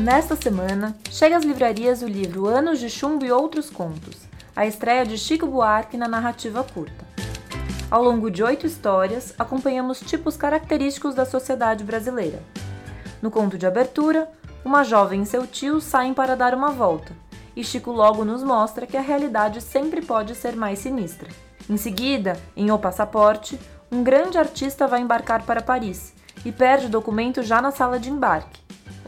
Nesta semana, chega às livrarias o livro Anos de Chumbo e Outros Contos, a estreia de Chico Buarque na narrativa curta. Ao longo de oito histórias, acompanhamos tipos característicos da sociedade brasileira. No conto de abertura, uma jovem e seu tio saem para dar uma volta, e Chico logo nos mostra que a realidade sempre pode ser mais sinistra. Em seguida, em O Passaporte, um grande artista vai embarcar para Paris e perde o documento já na sala de embarque.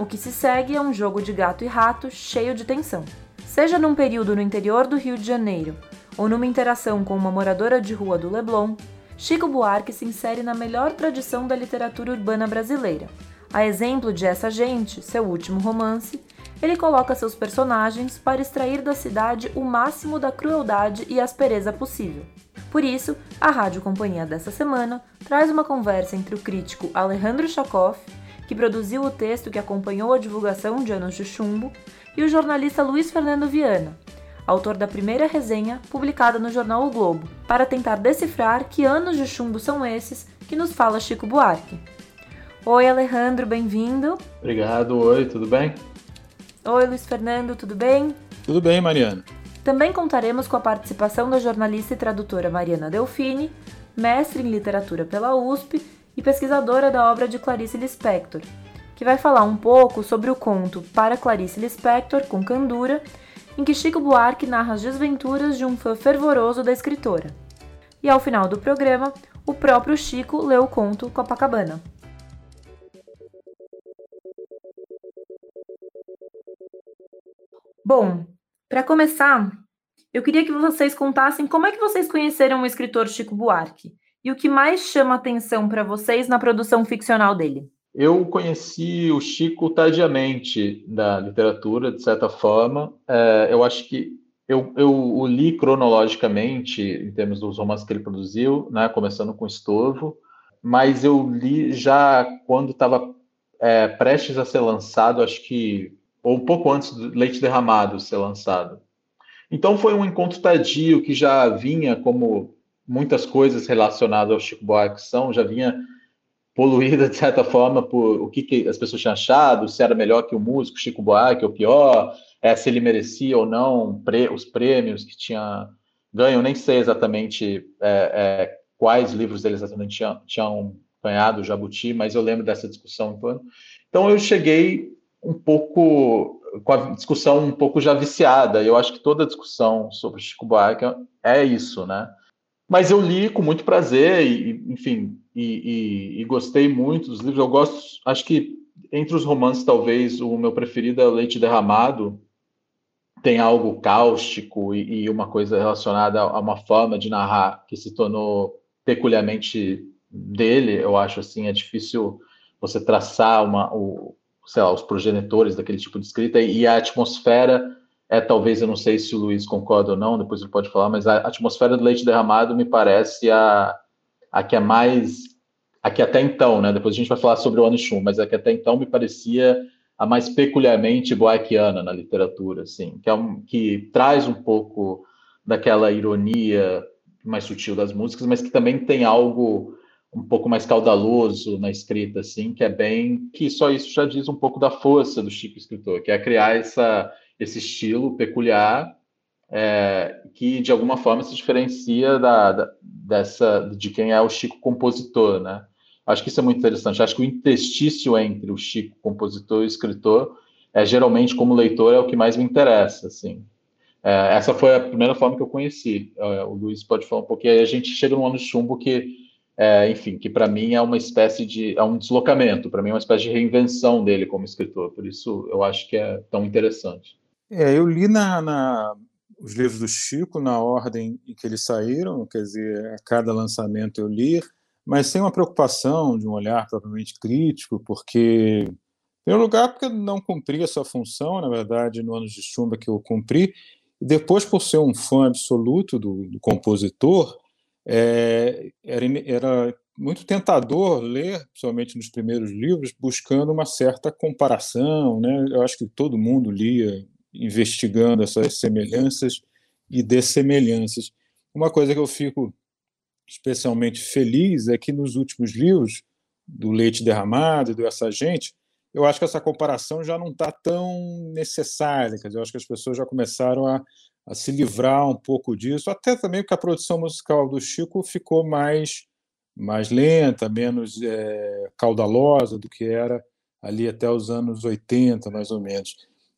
O que se segue é um jogo de gato e rato cheio de tensão. Seja num período no interior do Rio de Janeiro ou numa interação com uma moradora de rua do Leblon, Chico Buarque se insere na melhor tradição da literatura urbana brasileira. A exemplo de Essa Gente, seu último romance, ele coloca seus personagens para extrair da cidade o máximo da crueldade e aspereza possível. Por isso, a Rádio Companhia dessa semana traz uma conversa entre o crítico Alejandro Chakoff, que produziu o texto que acompanhou a divulgação de Anos de Chumbo, e o jornalista Luiz Fernando Viana, autor da primeira resenha publicada no jornal O Globo, para tentar decifrar que anos de chumbo são esses que nos fala Chico Buarque. Oi, Alejandro, bem-vindo. Obrigado, oi, tudo bem? Oi, Luiz Fernando, tudo bem? Tudo bem, Mariana. Também contaremos com a participação da jornalista e tradutora Mariana Delfini, mestre em literatura pela USP e pesquisadora da obra de Clarice Lispector, que vai falar um pouco sobre o conto Para Clarice Lispector, com Candura, em que Chico Buarque narra as desventuras de um fã fervoroso da escritora. E ao final do programa, o próprio Chico lê o conto Copacabana. Bom, para começar, eu queria que vocês contassem como é que vocês conheceram o escritor Chico Buarque e o que mais chama atenção para vocês na produção ficcional dele. Eu conheci o Chico tardiamente da literatura, de certa forma. É, eu acho que eu, eu o li cronologicamente, em termos dos romances que ele produziu, né, começando com Estorvo, mas eu li já quando estava é, prestes a ser lançado, acho que, ou um pouco antes do Leite Derramado ser lançado. Então foi um encontro tardio que já vinha, como muitas coisas relacionadas ao Chico Buarque são, já vinha poluída de certa forma por o que, que, as pessoas tinham achado, se era melhor que o músico Chico Buarque ou pior, é, se ele merecia ou não os prêmios que tinha ganho, nem sei exatamente é, é, quais livros eles exatamente tinham, tinham ganhado, Jabuti, mas eu lembro dessa discussão. Então eu cheguei um pouco com a discussão um pouco já viciada. Eu acho que toda discussão sobre Chico Buarque é isso, né? Mas eu li com muito prazer e, enfim, e, e, e, gostei muito dos livros. Eu gosto, acho que entre os romances, talvez o meu preferido é Leite Derramado. Tem algo cáustico e, e uma coisa relacionada a uma forma de narrar que se tornou peculiarmente dele. Eu acho assim, é difícil você traçar uma, o, sei lá, os progenitores daquele tipo de escrita e a atmosfera é talvez, eu não sei se o Luiz concorda ou não, depois ele pode falar, mas a atmosfera do leite derramado me parece a, a que é mais, a que até então, né, depois a gente vai falar sobre o Anichum, mas a que até então me parecia a mais peculiarmente boaquiana na literatura, assim, que, é um, que traz um pouco daquela ironia mais sutil das músicas, mas que também tem algo um pouco mais caudaloso na escrita, assim, que é bem que só isso já diz um pouco da força do Chico escritor, que é criar essa esse estilo peculiar é, que de alguma forma se diferencia da, da, dessa de quem é o Chico compositor, né? Acho que isso é muito interessante. Acho que o interstício entre o Chico compositor e escritor é geralmente como leitor é o que mais me interessa, assim. É, essa foi a primeira forma que eu conheci. É, o Luiz pode falar um pouquinho. Aí a gente chega no ano chumbo que, é, enfim, que para mim é uma espécie de é um deslocamento. Para mim é uma espécie de reinvenção dele como escritor. Por isso eu acho que é tão interessante. É, eu li na, na, os livros do Chico na ordem em que eles saíram, quer dizer, a cada lançamento eu li, mas sem uma preocupação de um olhar propriamente crítico, porque, em primeiro lugar, porque não cumpri a sua função, na verdade, no Anos de Chumba que eu cumpri, e depois, por ser um fã absoluto do, do compositor, é, era, era muito tentador ler, principalmente nos primeiros livros, buscando uma certa comparação. Né? Eu acho que todo mundo lia investigando essas semelhanças e dessemelhanças. Uma coisa que eu fico especialmente feliz é que nos últimos livros do Leite Derramado e do Essa Gente eu acho que essa comparação já não está tão necessária. Quer dizer, eu acho que as pessoas já começaram a, a se livrar um pouco disso, até também porque a produção musical do Chico ficou mais, mais lenta, menos é, caudalosa do que era ali até os anos 80, mais ou menos.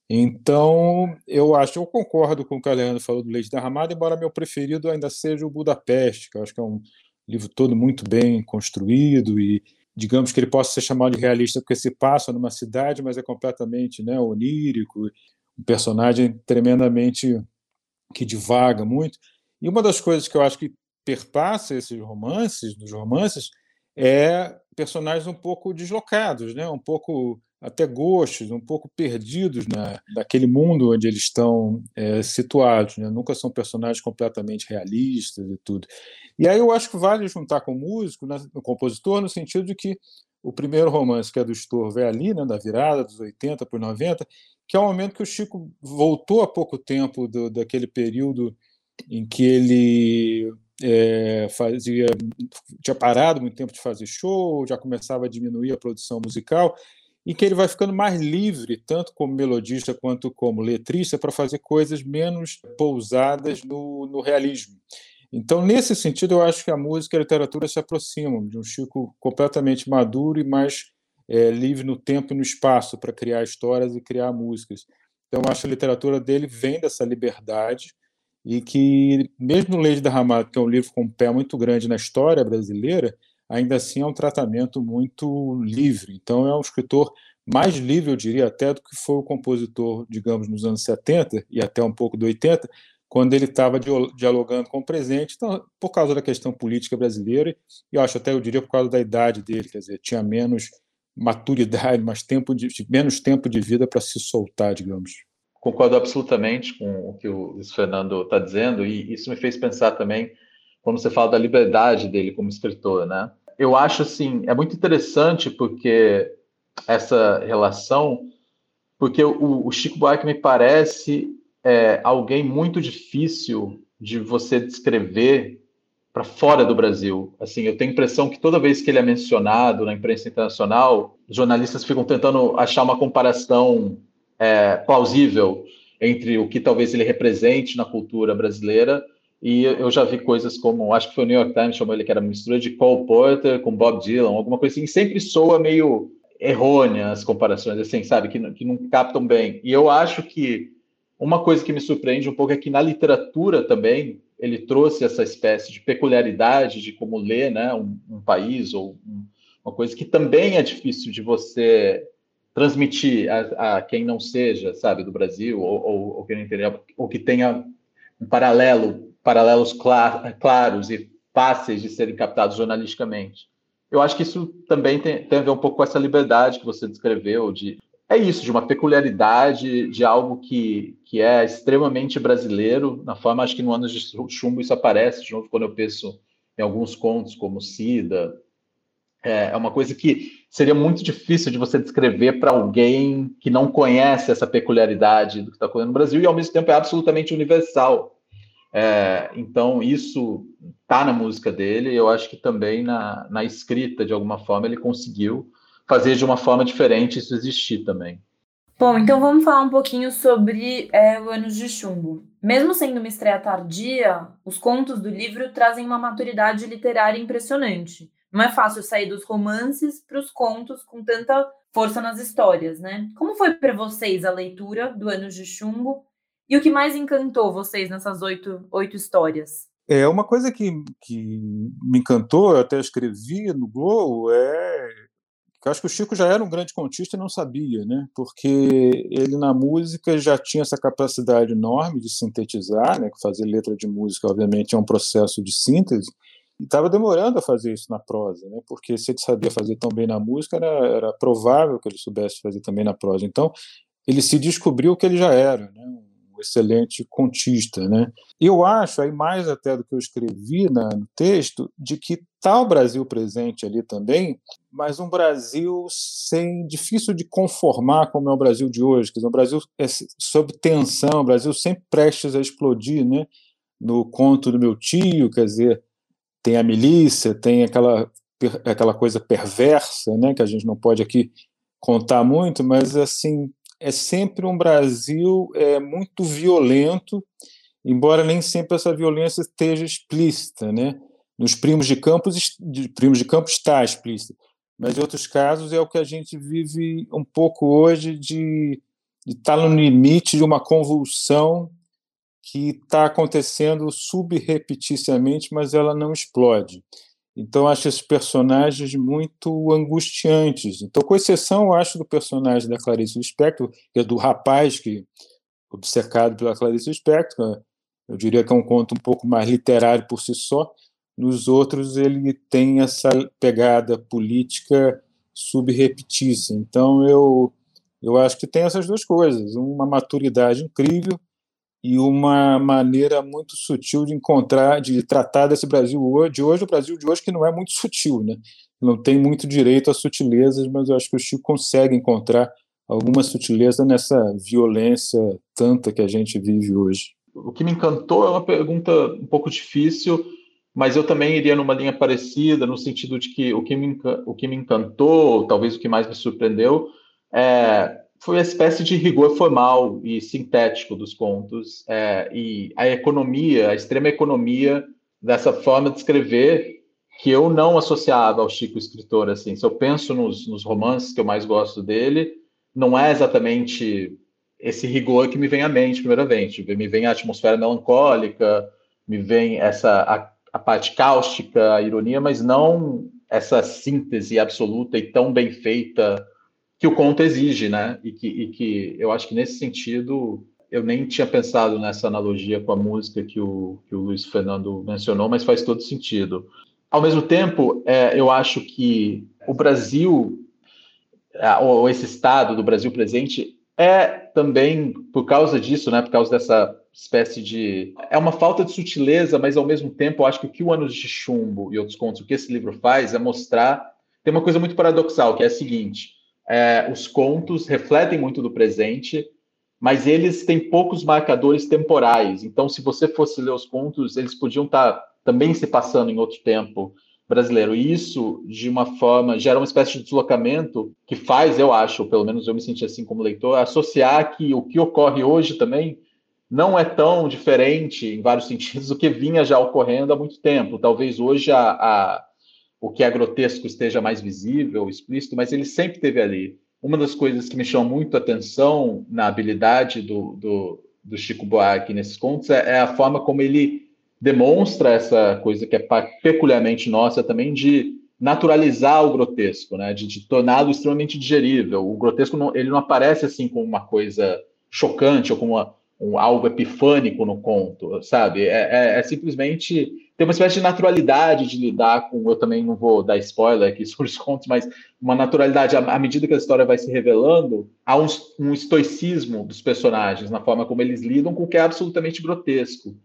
Então, eu acho, eu concordo com o que o Leandro falou do Leite Derramado, embora meu preferido ainda seja o Budapeste, que eu acho que é um livro todo muito bem construído e, digamos que ele possa ser chamado de realista porque se passa numa cidade, mas é completamente né, onírico, um personagem tremendamente que divaga muito. E uma das coisas que eu acho que perpassa esses romances, dos romances, é personagens um pouco deslocados, né? um pouco até gostos, um pouco perdidos na, naquele mundo onde eles estão é, situados. Né? Nunca são personagens completamente realistas e tudo. E aí eu acho que vale juntar com o músico, né, o compositor, no sentido de que o primeiro romance, que é do Estorvo, é ali, né, da virada dos 80 para os 90, que é o momento que o Chico voltou há pouco tempo do, daquele período em que ele é, fazia tinha parado muito tempo de fazer show, já começava a diminuir a produção musical e que ele vai ficando mais livre, tanto como melodista quanto como letrista, para fazer coisas menos pousadas no, no, realismo. Então, nesse sentido, eu acho que a música e a literatura se aproximam de um Chico completamente maduro e mais é, livre no tempo e no espaço para criar histórias e criar músicas. Então, eu acho que a literatura dele vem dessa liberdade e que, mesmo no Leite Derramado, que é um livro com um pé muito grande na história brasileira, ainda assim é um tratamento muito livre. Então, é um escritor mais livre, eu diria, até do que foi o compositor, digamos, nos anos 70 e até um pouco do 80, quando ele estava dialogando com o presente, então, por causa da questão política brasileira, e eu acho até, eu diria, por causa da idade dele, quer dizer, tinha menos maturidade, mais tempo de, menos tempo de vida para se soltar, digamos. Concordo absolutamente com o que o Fernando está dizendo, e isso me fez pensar também quando você fala da liberdade dele como escritor, né? Eu acho assim, é muito interessante porque essa relação, porque o, o Chico Buarque me parece é, alguém muito difícil de você descrever para fora do Brasil. Assim, eu tenho a impressão que toda vez que ele é mencionado na imprensa internacional, jornalistas ficam tentando achar uma comparação é, plausível entre o que talvez ele represente na cultura brasileira e eu já vi coisas como, acho que foi o New York Times chamou ele que era mistura de Cole Porter com Bob Dylan, alguma coisa assim, sempre soa meio errônea as comparações, assim, sabe, que, que não captam bem. E eu acho que uma coisa que me surpreende um pouco é que na literatura também ele trouxe essa espécie de peculiaridade de como ler né, um, um país ou um, uma coisa que também é difícil de você transmitir a, a quem não seja, sabe, do Brasil ou, ou, ou que ou que tenha um paralelo, paralelos clar, claros e fáceis de serem captados jornalisticamente. Eu acho que isso também tem, tem a ver um pouco com essa liberdade que você descreveu de é isso, de uma peculiaridade, de algo que, que é extremamente brasileiro, na forma, acho que no Anos de Chumbo isso aparece de novo quando eu penso em alguns contos, como Cida. É, é uma coisa que seria muito difícil de você descrever para alguém que não conhece essa peculiaridade do que está ocorrendo no Brasil e, ao mesmo tempo, é absolutamente universal. É, então, isso está na música dele, eu acho que também na, na escrita, de alguma forma, ele conseguiu fazer de uma forma diferente isso existir também. Bom, então vamos falar um pouquinho sobre é, o Anos de Chumbo. Mesmo sendo uma estreia tardia, os contos do livro trazem uma maturidade literária impressionante. Não é fácil sair dos romances para os contos com tanta força nas histórias, né? Como foi para vocês a leitura do Anos de Chumbo e o que mais encantou vocês nessas oito, oito histórias? É uma coisa que, que me encantou, eu até escrevi no Globo, é eu acho que o Chico já era um grande contista e não sabia, né? Porque ele na música já tinha essa capacidade enorme de sintetizar, né? Fazer letra de música, obviamente, é um processo de síntese. E estava demorando a fazer isso na prosa, né? Porque se ele sabia fazer tão bem na música, era, era provável que ele soubesse fazer também na prosa. Então, ele se descobriu que ele já era, né? Excelente contista, né? Eu acho, aí mais até do que eu escrevi na, no texto, de que está o Brasil presente ali também, mas um Brasil sem difícil de conformar como é o Brasil de hoje, quer dizer, um Brasil é sob tensão, o Brasil sempre prestes a explodir, né? No conto do meu tio, quer dizer, tem a milícia, tem aquela aquela coisa perversa, né? Que a gente não pode aqui contar muito, mas assim é sempre um Brasil é, muito violento, embora nem sempre essa violência esteja explícita, né? Nos primos de campos, de primos de campo está explícita, mas em outros casos é o que a gente vive um pouco hoje de, de estar no limite de uma convulsão que está acontecendo subrepeticiamente, mas ela não explode. Então, acho esses personagens muito angustiantes. Então, com exceção, eu acho, do personagem da Clarice Lispector, que é do rapaz que obcecado pela Clarice Lispector, eu diria que é um conto um pouco mais literário por si só. Nos outros, ele tem essa pegada política subrepetícia. Então, eu, eu acho que tem essas duas coisas: uma maturidade incrível e uma maneira muito sutil de encontrar, de tratar desse Brasil de hoje, o Brasil de hoje que não é muito sutil, né? Não tem muito direito às sutilezas, mas eu acho que o Chico consegue encontrar alguma sutileza nessa violência tanta que a gente vive hoje. O que me encantou é uma pergunta um pouco difícil, mas eu também iria numa linha parecida, no sentido de que o que me, o que me encantou, talvez o que mais me surpreendeu, é foi a espécie de rigor formal e sintético dos contos é, e a economia, a extrema economia dessa forma de escrever que eu não associava ao Chico escritor assim. Se eu penso nos, nos romances que eu mais gosto dele, não é exatamente esse rigor que me vem à mente primeiramente. Me vem a atmosfera melancólica, me vem essa a, a parte cáustica, a ironia, mas não essa síntese absoluta e tão bem feita que o conto exige, né? E que, e que eu acho que nesse sentido eu nem tinha pensado nessa analogia com a música que o, que o Luiz Fernando mencionou, mas faz todo sentido. Ao mesmo tempo, é, eu acho que o Brasil, ou esse estado do Brasil presente, é também por causa disso, né? Por causa dessa espécie de. É uma falta de sutileza, mas ao mesmo tempo, eu acho que o que o Anos de Chumbo e outros contos, o que esse livro faz é mostrar. Tem uma coisa muito paradoxal, que é a seguinte: é, os contos refletem muito do presente, mas eles têm poucos marcadores temporais. Então, se você fosse ler os contos, eles podiam estar também se passando em outro tempo brasileiro. E isso, de uma forma, gera uma espécie de deslocamento que faz, eu acho, pelo menos eu me senti assim como leitor, associar que o que ocorre hoje também não é tão diferente, em vários sentidos, do que vinha já ocorrendo há muito tempo. Talvez hoje a, a o que é grotesco esteja mais visível, explícito, mas ele sempre teve ali. Uma das coisas que me chamou muito a atenção na habilidade do, do, do Chico Buarque nesses contos é, é, a forma como ele demonstra essa coisa que é peculiarmente nossa também de naturalizar o grotesco, né? de, de torná-lo extremamente digerível. O grotesco não, ele não aparece assim como uma coisa chocante ou como uma, um, algo epifânico no conto, sabe? É, é, é, simplesmente tem uma espécie de naturalidade de lidar com. Eu também não vou dar spoiler aqui sobre os contos, mas uma naturalidade, à, medida que a história vai se revelando, há um, um estoicismo dos personagens na forma como eles lidam com o que é absolutamente grotesco.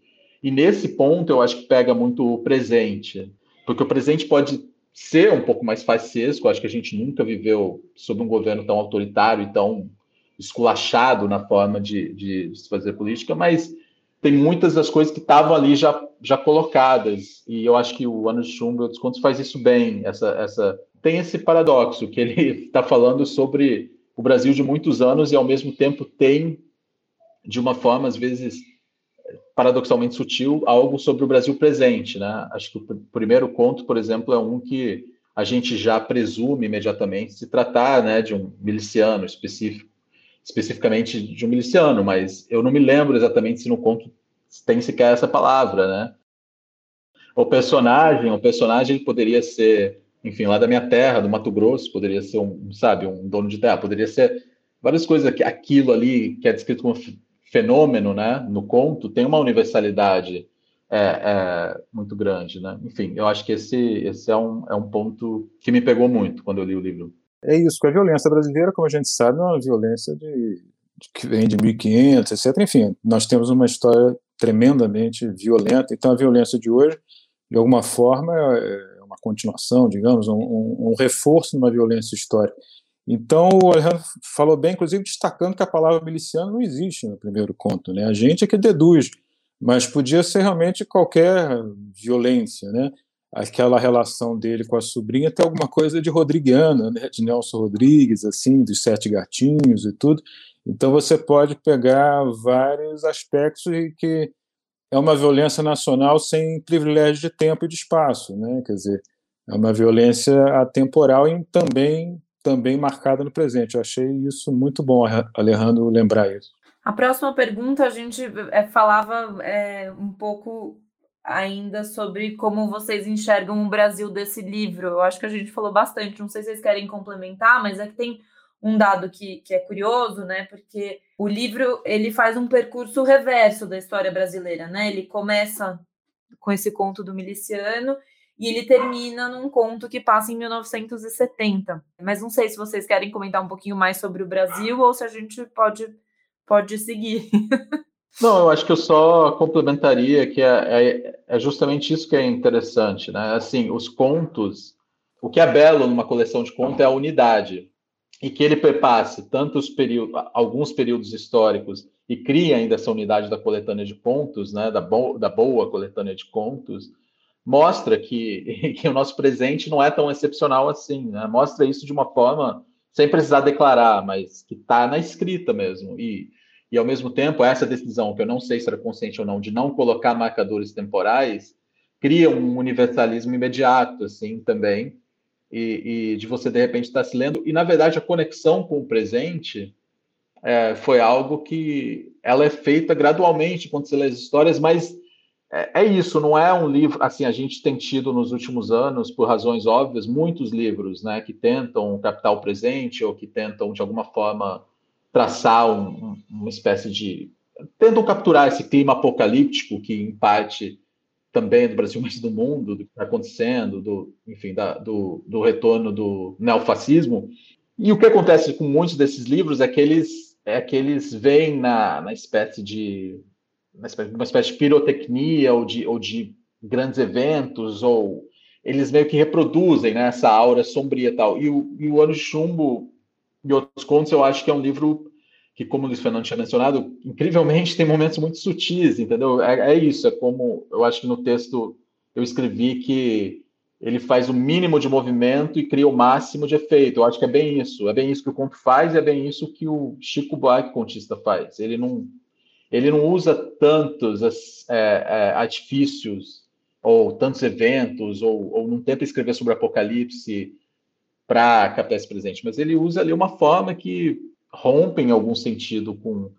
E nesse ponto eu acho que pega muito o presente, porque o presente pode ser um pouco mais faccesco, acho que a gente nunca viveu sob um governo tão autoritário e tão esculachado na forma de, de, de se fazer política, mas tem muitas das coisas que estavam ali já, já colocadas. E eu acho que o Ano de Chumbo e Contos faz isso bem. Essa, essa, tem esse paradoxo que ele está falando sobre o Brasil de muitos anos e, ao mesmo tempo, tem, de uma forma, às vezes, paradoxalmente sutil, algo sobre o Brasil presente. Né? Acho que o primeiro conto, por exemplo, é um que a gente já presume imediatamente se tratar né, de um miliciano específico especificamente de um miliciano, mas eu não me lembro exatamente se no conto tem sequer essa palavra, né? O personagem, o personagem poderia ser, enfim, lá da minha terra, do Mato Grosso, poderia ser um, sabe, um dono de terra, poderia ser várias coisas que aquilo ali que é descrito como fenômeno, né, no conto, tem uma universalidade é, é, muito grande, né? Enfim, eu acho que esse, esse é, um, é um ponto que me pegou muito quando eu li o livro. É isso, que a violência brasileira, como a gente sabe, é uma violência de, de que vem de 1500, etc. Enfim, nós temos uma história tremendamente violenta, então a violência de hoje, de alguma forma, é uma continuação, digamos, um, um, um reforço de uma violência histórica. Então, o Alejandro falou bem, inclusive destacando que a palavra miliciano não existe no primeiro conto, né? A gente é que deduz, mas podia ser realmente qualquer violência, né? Aquela relação dele com a sobrinha tem alguma coisa de rodriguiana, né? de Nelson Rodrigues, assim, dos Sete Gatinhos e tudo. Então você pode pegar vários aspectos e que é uma violência nacional sem privilégio de tempo e de espaço, né? Quer dizer, é uma violência atemporal e também também marcada no presente. Eu achei isso muito bom, Alejandro, lembrar isso. A próxima pergunta a gente é, falava é, um pouco ainda sobre como vocês enxergam o Brasil desse livro. Eu acho que a gente falou bastante. Não sei se vocês querem complementar, mas é que tem um dado que, que é curioso, né? Porque o livro ele faz um percurso reverso da história brasileira, né? Ele começa com esse conto do miliciano e ele termina num conto que passa em 1970. Mas não sei se vocês querem comentar um pouquinho mais sobre o Brasil ou se a gente pode pode seguir. Não, eu acho que eu só complementaria que é, é, é, justamente isso que é interessante, né? Assim, os contos, o que é belo numa coleção de contos é a unidade e que ele perpasse tantos períodos, alguns períodos históricos e cria ainda essa unidade da coletânea de contos, né, da, bo da boa coletânea de contos, mostra que, que, o nosso presente não é tão excepcional assim, né? mostra isso de uma forma sem precisar declarar, mas que está na escrita mesmo. E, e, ao mesmo tempo, essa decisão, que eu não sei se era consciente ou não, de não colocar marcadores temporais, cria um universalismo imediato, assim, também, e, e, de você de repente estar tá se lendo. E na verdade a conexão com o presente é, foi algo que ela é feita gradualmente quando você lê as histórias, mas é, é, isso, não é um livro. Assim, a gente tem tido nos últimos anos, por razões óbvias, muitos livros, né, que tentam captar o presente ou que tentam de alguma forma traçar um, uma espécie de tentam capturar esse clima apocalíptico que em parte também do Brasil, mas do mundo, do que está acontecendo, do, enfim, da, do, do retorno do neofascismo. E o que acontece com muitos desses livros é que eles, é que eles veem na, na espécie de uma espécie, uma espécie de pirotecnia ou de, ou de grandes eventos, ou eles meio que reproduzem né, essa aura sombria e tal. E o, e o Ano de Chumbo e outros contos, eu acho que é um livro que, como o Luiz Fernando tinha mencionado, incrivelmente tem momentos muito sutis, entendeu? É, é, isso, é como eu acho que no texto eu escrevi que ele faz o mínimo de movimento e cria o máximo de efeito. Eu acho que é bem isso, é bem isso que o conto faz é bem isso que o Chico Buarque contista faz. Ele não, ele não usa tantos é, é, artifícios ou tantos eventos ou, ou não tenta escrever sobre apocalipse para captar esse presente, mas ele usa ali uma forma que rompe em algum sentido com,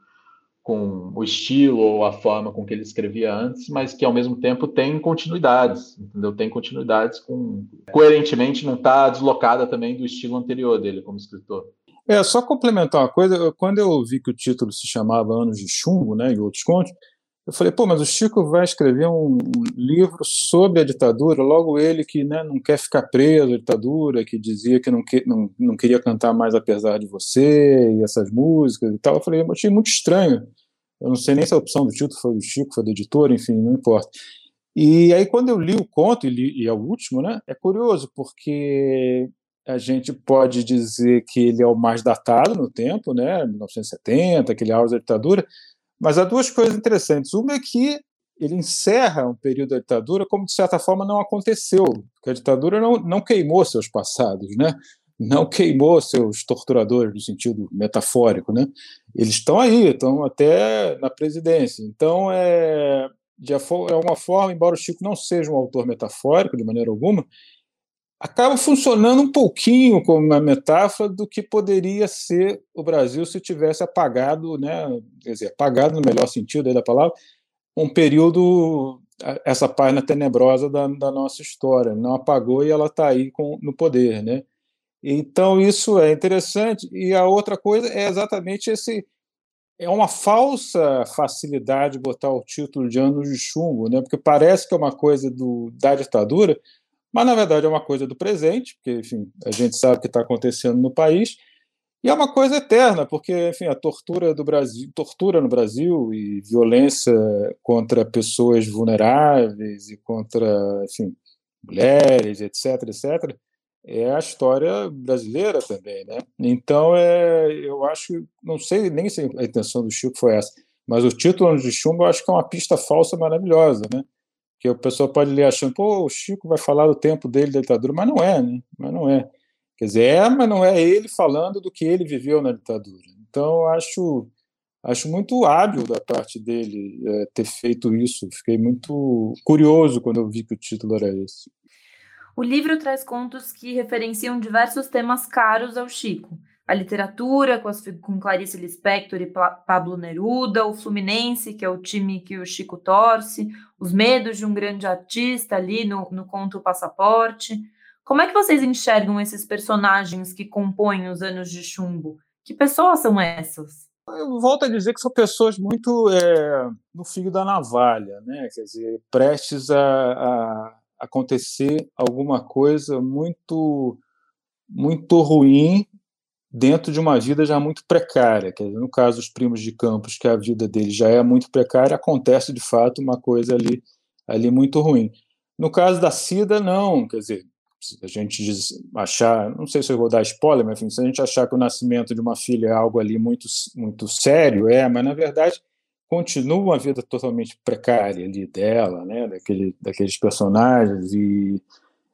com o estilo ou a forma com que ele escrevia antes, mas que ao mesmo tempo tem continuidades, entendeu? Tem continuidades com coerentemente não está deslocada também do estilo anterior dele como escritor. É, só complementar uma coisa, quando eu vi que o título se chamava Anos de Chumbo, né, e outros contos, eu falei, pô, mas o Chico vai escrever um livro sobre a ditadura, logo ele que né, não quer ficar preso à ditadura, que dizia que não, que não, não queria cantar mais apesar de você, e essas músicas e tal. Eu falei, eu achei muito estranho. Eu não sei nem se a opção do título foi do Chico, foi do editor, enfim, não importa. E aí, quando eu li o conto, e, li, e é o último, né, é curioso, porque a gente pode dizer que ele é o mais datado no tempo, né, 1970, aquele auge da ditadura, mas há duas coisas interessantes. Uma é que ele encerra um período da ditadura como, de certa forma, não aconteceu, porque a ditadura não, não queimou seus passados, né? não queimou seus torturadores, no sentido metafórico. Né? Eles estão aí, estão até na presidência. Então, é, de alguma forma, embora o Chico não seja um autor metafórico, de maneira alguma, acaba funcionando um pouquinho como uma metáfora do que poderia ser o Brasil se tivesse apagado, né, quer dizer, apagado no melhor sentido da palavra, um período, essa página tenebrosa da, da nossa história. Não apagou e ela está aí com, no poder. Né? Então, isso é interessante. E a outra coisa é exatamente esse. É uma falsa facilidade botar o título de Anos de Chumbo, né? porque parece que é uma coisa do, da ditadura, mas na verdade é uma coisa do presente, porque enfim, a gente sabe o que está acontecendo no país, e é uma coisa eterna, porque enfim, a tortura do Brasil, tortura no Brasil e violência contra pessoas vulneráveis e contra, enfim, mulheres, etc, etc, é a história brasileira também, né? Então é, eu acho, não sei nem se a intenção do Chico foi essa, mas o título de Chumbo eu acho que é uma pista falsa maravilhosa, né? Que o pessoal pode ler achando, pô, o Chico vai falar do tempo dele da ditadura, mas não é, né? Mas não é. Quer dizer, é, mas não é ele falando do que ele viveu na ditadura. Então, acho acho muito hábil da parte dele é, ter feito isso. Fiquei muito curioso quando eu vi que o título era esse. O livro traz contos que referenciam diversos temas caros ao Chico. A literatura, com, as, com Clarice Lispector e Pablo Neruda, o Fluminense, que é o time que o Chico torce, os medos de um grande artista ali no, no conto Passaporte. Como é que vocês enxergam esses personagens que compõem os anos de chumbo? Que pessoas são essas? Eu volto a dizer que são pessoas muito é, no fio da navalha, né? Quer dizer, prestes a, a acontecer alguma coisa muito muito ruim dentro de uma vida já muito precária. Quer dizer, no caso dos primos de Campos, que a vida deles já é muito precária, acontece de fato uma coisa ali, ali muito ruim. No caso da Cida, não. Quer dizer, a gente achar, não sei se eu vou dar spoiler, mas enfim, se a gente achar que o nascimento de uma filha é algo ali muito, muito sério, é, mas na verdade continua uma vida totalmente precária ali dela, né, daquele, daqueles personagens e,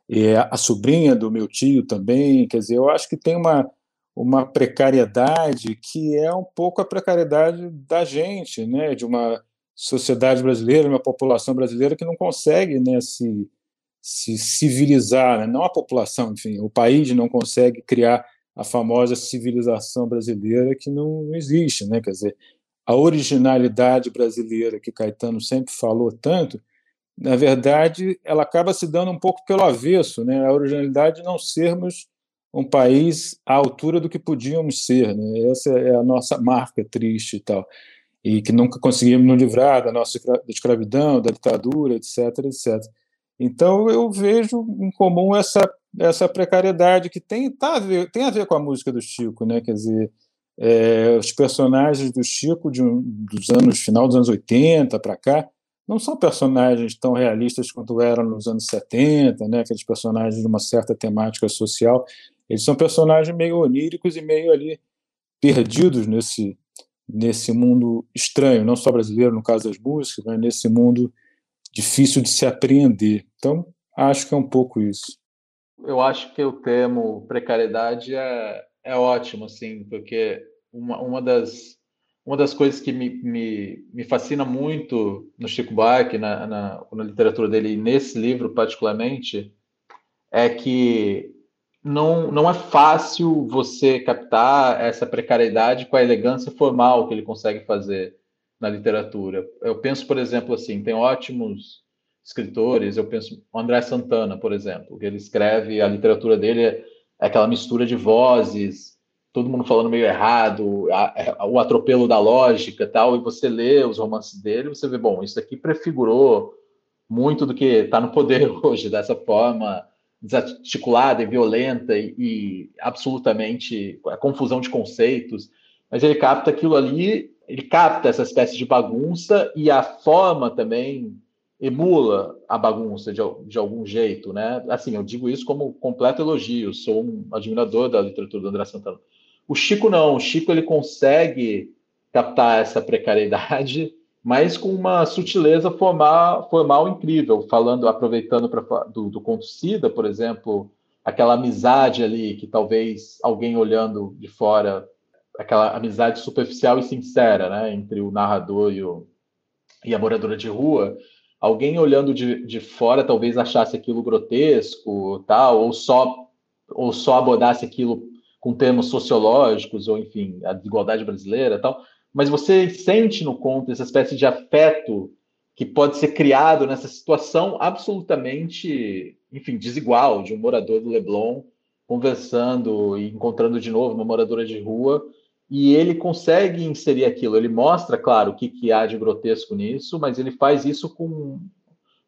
e a sobrinha do meu tio também, quer dizer, eu acho que tem uma uma precariedade que é um pouco a precariedade da gente, né, de uma sociedade brasileira, uma população brasileira que não consegue né, se, se civilizar, né? não a população, enfim, o país não consegue criar a famosa civilização brasileira que não, existe, né? Quer dizer, a originalidade brasileira que Caetano sempre falou tanto, na verdade, ela acaba se dando um pouco pelo avesso, né? A originalidade de não sermos um país à altura do que podíamos ser, né? Essa é a nossa marca triste e tal, e que nunca conseguimos nos livrar da nossa escravidão, da ditadura, etc, etc. Então eu vejo em comum essa essa precariedade que tem tá a ver, tem a ver com a música do Chico, né? Quer dizer, é, os personagens do Chico de, dos anos final dos anos 80 para cá não são personagens tão realistas quanto eram nos anos 70, né? Aqueles personagens de uma certa temática social eles são personagens meio oníricos e meio ali perdidos nesse nesse mundo estranho, não só brasileiro no caso das músicas, mas nesse mundo difícil de se apreender. Então, acho que é um pouco isso. Eu acho que o termo precariedade é, é ótimo, assim, porque uma, uma, das, uma das coisas que me, me, me fascina muito no Chico Buarque, na, na, na literatura dele, e nesse livro particularmente, é que não, não é fácil você captar essa precariedade com a elegância formal que ele consegue fazer na literatura. Eu penso, por exemplo, assim, tem ótimos escritores, eu penso André Santana, por exemplo, que ele escreve, a literatura dele é aquela mistura de vozes, todo mundo falando meio errado, a, a, o atropelo da lógica tal, e você lê os romances dele, você vê, bom, isso aqui prefigurou muito do que está no poder hoje, dessa forma desarticulada e violenta e, e absolutamente a confusão de conceitos, mas ele capta aquilo ali, ele capta essa espécie de bagunça e a forma também emula a bagunça de, de algum jeito, né? Assim, eu digo isso como completo elogio, sou um admirador da literatura do André Santana. O Chico não, o Chico ele consegue captar essa precariedade mas com uma sutileza formal, formal incrível, falando, aproveitando pra, do, do conto Cida, por exemplo, aquela amizade ali que talvez alguém olhando de fora, aquela amizade superficial e sincera, né, entre o narrador e, o, e a moradora de rua, alguém olhando de, de fora talvez achasse aquilo grotesco, tal, ou só ou só abordasse aquilo com termos sociológicos, ou enfim, a desigualdade brasileira, tal mas você sente no conto essa espécie de afeto que pode ser criado nessa situação absolutamente, enfim, desigual de um morador do Leblon conversando e encontrando de novo uma moradora de rua e ele consegue inserir aquilo. Ele mostra, claro, o que, que há de grotesco nisso, mas ele faz isso com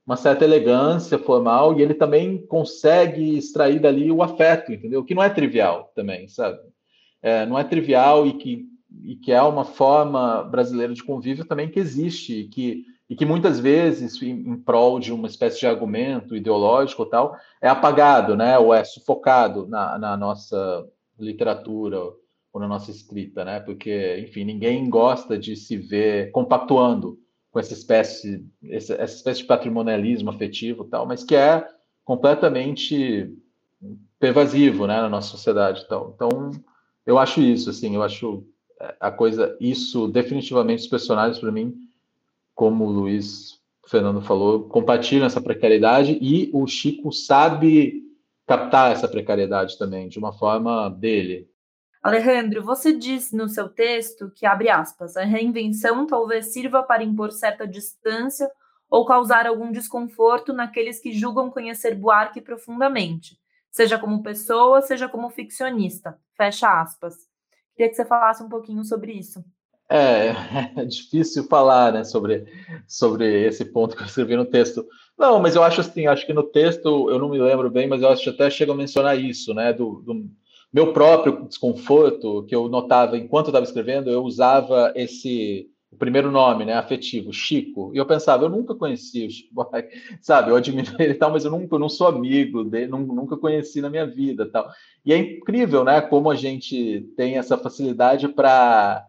uma certa elegância formal e ele também consegue extrair dali o afeto, entendeu? Que não é trivial também, sabe? É, não é trivial e que e que é uma forma brasileira de convívio também que existe e que, e que muitas vezes, em, em prol de uma espécie de argumento ideológico ou tal, é apagado, né, ou é sufocado na, na nossa literatura ou na nossa escrita, né, porque, enfim, ninguém gosta de se ver compactuando com essa espécie, essa, essa espécie de patrimonialismo afetivo tal, mas que é completamente pervasivo, né, na nossa sociedade tal. Então, eu acho isso, assim, eu acho a coisa, isso definitivamente os personagens para mim, como o Luiz Fernando falou, compartilham essa precariedade e o Chico sabe captar essa precariedade também de uma forma dele. Alejandro, você diz no seu texto que abre aspas, a reinvenção talvez sirva para impor certa distância ou causar algum desconforto naqueles que julgam conhecer Buarque profundamente, seja como pessoa, seja como ficcionista. Fecha aspas. Queria que você falasse um pouquinho sobre isso. É, é difícil falar né, sobre, sobre esse ponto que eu escrevi no texto. Não, mas eu acho assim, acho que no texto, eu não me lembro bem, mas eu acho que até chego a mencionar isso, né, do, do meu próprio desconforto, que eu notava enquanto eu estava escrevendo, eu usava esse o primeiro nome, né, afetivo, Chico. E eu pensava, eu nunca conheci o Chico Buarque, sabe? Eu admiro ele e tal, mas eu nunca, eu não sou amigo dele, nunca conheci na minha vida, tal. E é incrível, né, como a gente tem essa facilidade para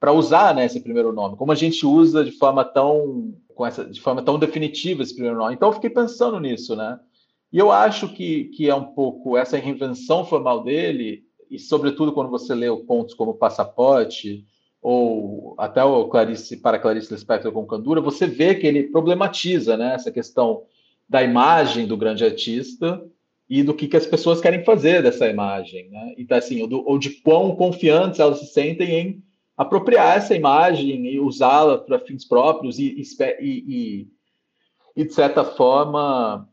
para usar, né, esse primeiro nome, como a gente usa de forma tão com essa de forma tão definitiva esse primeiro nome. Então eu fiquei pensando nisso, né? E eu acho que, que é um pouco essa reinvenção formal dele, e sobretudo quando você lê pontos como Passaporte, ou até o Clarice, para Clarice Lispector com Candura, você vê que ele problematiza né, essa questão da imagem do grande artista e do que, que as pessoas querem fazer dessa imagem. Né? Então, assim, ou, do, ou de quão confiantes elas se sentem em apropriar essa imagem e usá-la para fins próprios e, e, e, e, de certa forma,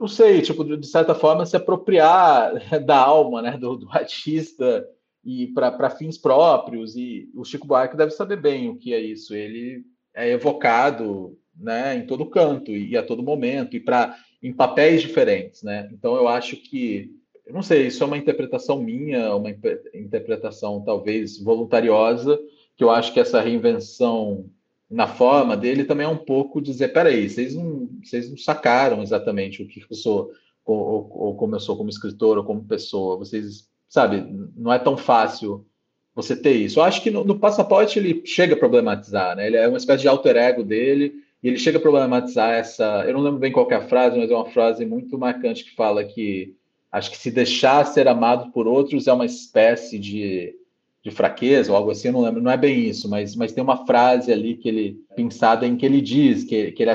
não sei, tipo, de certa forma se apropriar da alma né, do, do artista e para fins próprios. E o Chico Buarque deve saber bem o que é isso. Ele é evocado né, em todo canto e, a todo momento, e para em papéis diferentes. Né? Então, eu acho que, eu não sei, isso é uma interpretação minha, uma interpretação talvez voluntariosa, que eu acho que essa reinvenção na forma dele também é um pouco dizer, peraí, vocês não, vocês não sacaram exatamente o que eu sou, ou, ou, ou como eu sou como escritor, ou como pessoa, vocês sabe, não é tão fácil você ter isso. Eu acho que no, no, passaporte ele chega a problematizar, né? Ele é uma espécie de alter ego dele e ele chega a problematizar essa. Eu não lembro bem qual é a frase, mas é uma frase muito marcante que fala que acho que se deixar ser amado por outros é uma espécie de, de fraqueza ou algo assim. Eu não lembro, não é bem isso, mas, mas tem uma frase ali que ele pensada em que ele diz que, que ele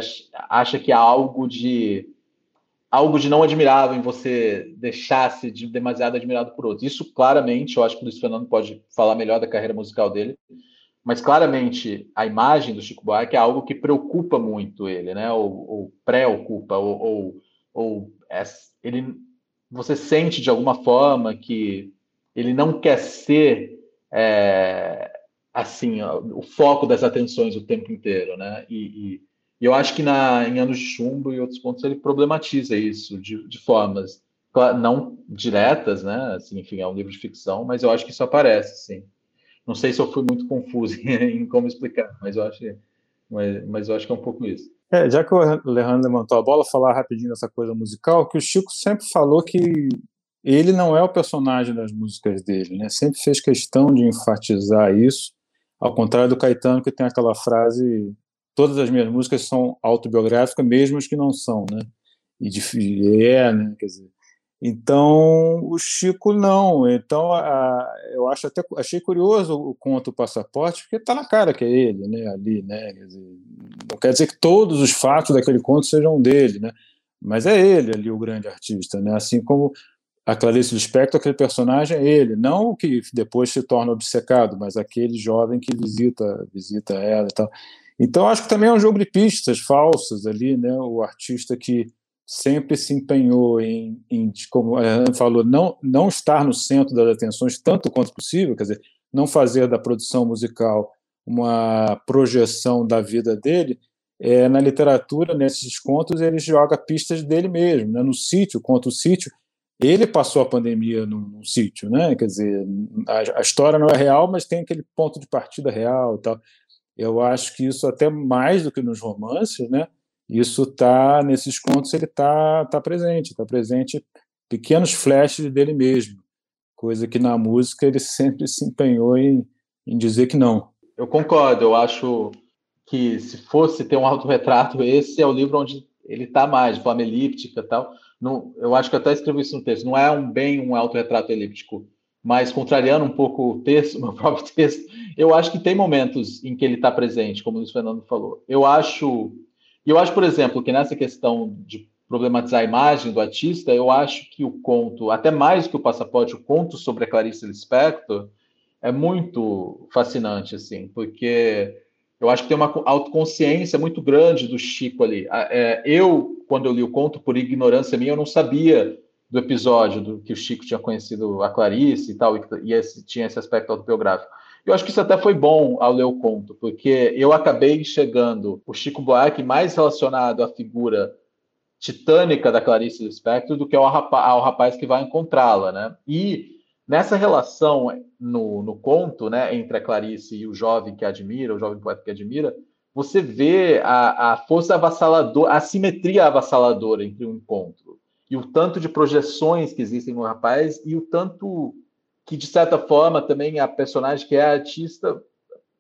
acha que há algo de algo de não admirável em você deixar-se de demasiado admirado por outros. Isso claramente, eu acho que o Luiz Fernando pode falar melhor da carreira musical dele, mas claramente a imagem do Chico Buarque é algo que preocupa muito ele, né? Ou, ou preocupa, ou, ou, ou é, ele, você sente de alguma forma que ele não quer ser é, assim o foco das atenções o tempo inteiro, né? E, e e eu acho que na, em Anos de Chumbo e outros pontos ele problematiza isso de, de formas não diretas, né? Assim, enfim, é um livro de ficção, mas eu acho que isso aparece, sim. Não sei se eu fui muito confuso em, como explicar, mas eu acho, mas, mas eu acho que é um pouco isso. É, já que o Alejandro levantou a bola, falar rapidinho dessa coisa musical, que o Chico sempre falou que ele não é o personagem das músicas dele, né? Sempre fez questão de enfatizar isso, ao contrário do Caetano que tem aquela frase todas as minhas músicas são autobiográficas, mesmo as que não são, né? E de, é, né? Quer dizer, então o Chico não. Então a, eu acho até achei curioso o conto Passaporte, porque está na cara que é ele, né? Ali, né? Quer dizer, não quer dizer que todos os fatos daquele conto sejam dele, né? Mas é ele ali o grande artista, né? Assim como a Clarice Lispector, aquele personagem é ele, não o que depois se torna obcecado, mas aquele jovem que visita visita ela e tal. Então, acho que também é um jogo de pistas falsas ali, né? O artista que sempre se empenhou em, em como a falou, não, não estar no centro das atenções tanto quanto possível, quer dizer, não fazer da produção musical uma projeção da vida dele, é, na literatura, nesses contos, ele joga pistas dele mesmo. Né? No sítio, conta o sítio, ele passou a pandemia num, num sítio, né? quer dizer, a, a, história não é real, mas tem aquele ponto de partida real tal. Eu acho que isso até mais do que nos romances, né? Isso tá nesses contos ele tá tá presente, está presente pequenos flashes dele mesmo, coisa que na música ele sempre se empenhou em, em dizer que não. Eu concordo, eu acho que se fosse ter um autorretrato, esse é o livro onde ele está mais, forma elíptica e tal. Não, eu acho que até escrevi isso no texto. Não é um bem um autorretrato elíptico, mas contrariando um pouco o texto, meu próprio texto, eu acho que tem momentos em que ele está presente, como o Luiz Fernando falou. Eu acho, eu acho, por exemplo, que nessa questão de problematizar a imagem do artista, eu acho que o conto, até mais que o passaporte, o conto sobre a Clarice Lispector é muito fascinante, assim, porque eu acho que tem uma autoconsciência muito grande do Chico ali. É, eu, quando eu li o conto, por ignorância minha, eu não sabia do episódio do que o Chico tinha conhecido a Clarice e tal, e esse, tinha esse aspecto autobiográfico. Eu acho que isso até foi bom ao ler o conto, porque eu acabei enxergando o Chico Buarque mais relacionado à figura titânica da Clarice Lispector do que ao rapaz, ao rapaz que vai encontrá-la, né? E nessa relação no, no conto, né, entre a Clarice e o jovem que admira, o jovem poeta que admira, você vê a, a força avassaladora, a simetria avassaladora entre um encontro e o tanto de projeções que existem no rapaz e o tanto que, de certa forma, também a personagem que é artista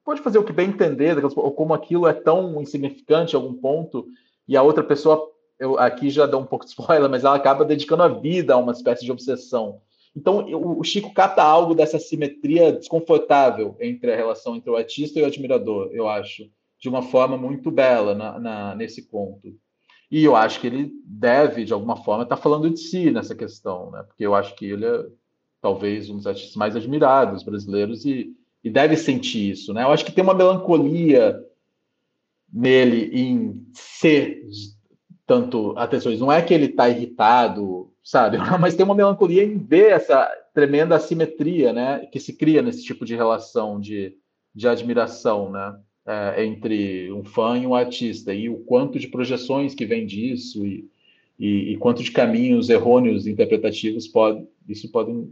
pode fazer o que bem entender, ou como aquilo é tão insignificante a algum ponto, e a outra pessoa, eu aqui já dou um pouco de spoiler, mas ela acaba dedicando a vida a uma espécie de obsessão. Então, o Chico capta algo dessa simetria desconfortável entre a relação entre o artista e o admirador, eu acho, de uma forma muito bela na, na nesse conto. E eu acho que ele deve, de alguma forma, estar tá falando de si nessa questão, né? porque eu acho que ele é talvez um dos artistas mais admirados brasileiros e, e deve sentir isso. Né? Eu acho que tem uma melancolia nele em ser tanto atenções. Não é que ele está irritado, sabe? Mas tem uma melancolia em ver essa tremenda assimetria, né? Que se cria nesse tipo de relação de, de admiração, né? É, entre um fã e um artista e o quanto de projeções que vem disso e, e, e quanto de caminhos errôneos interpretativos pode isso pode